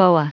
bawah.